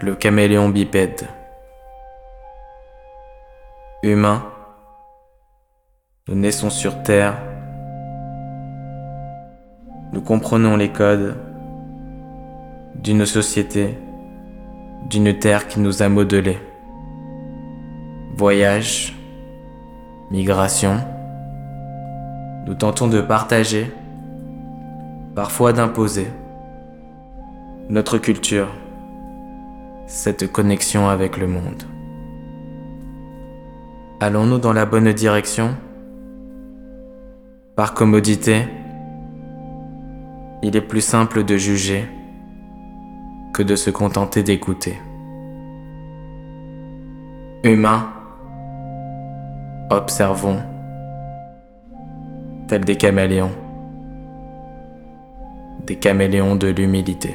Le caméléon bipède. Humain, nous naissons sur Terre. Nous comprenons les codes d'une société, d'une Terre qui nous a modelés. Voyage, migration, nous tentons de partager, parfois d'imposer, notre culture, cette connexion avec le monde. Allons-nous dans la bonne direction? Par commodité, il est plus simple de juger que de se contenter d'écouter. Humains, observons, tels des caméléons, des caméléons de l'humilité.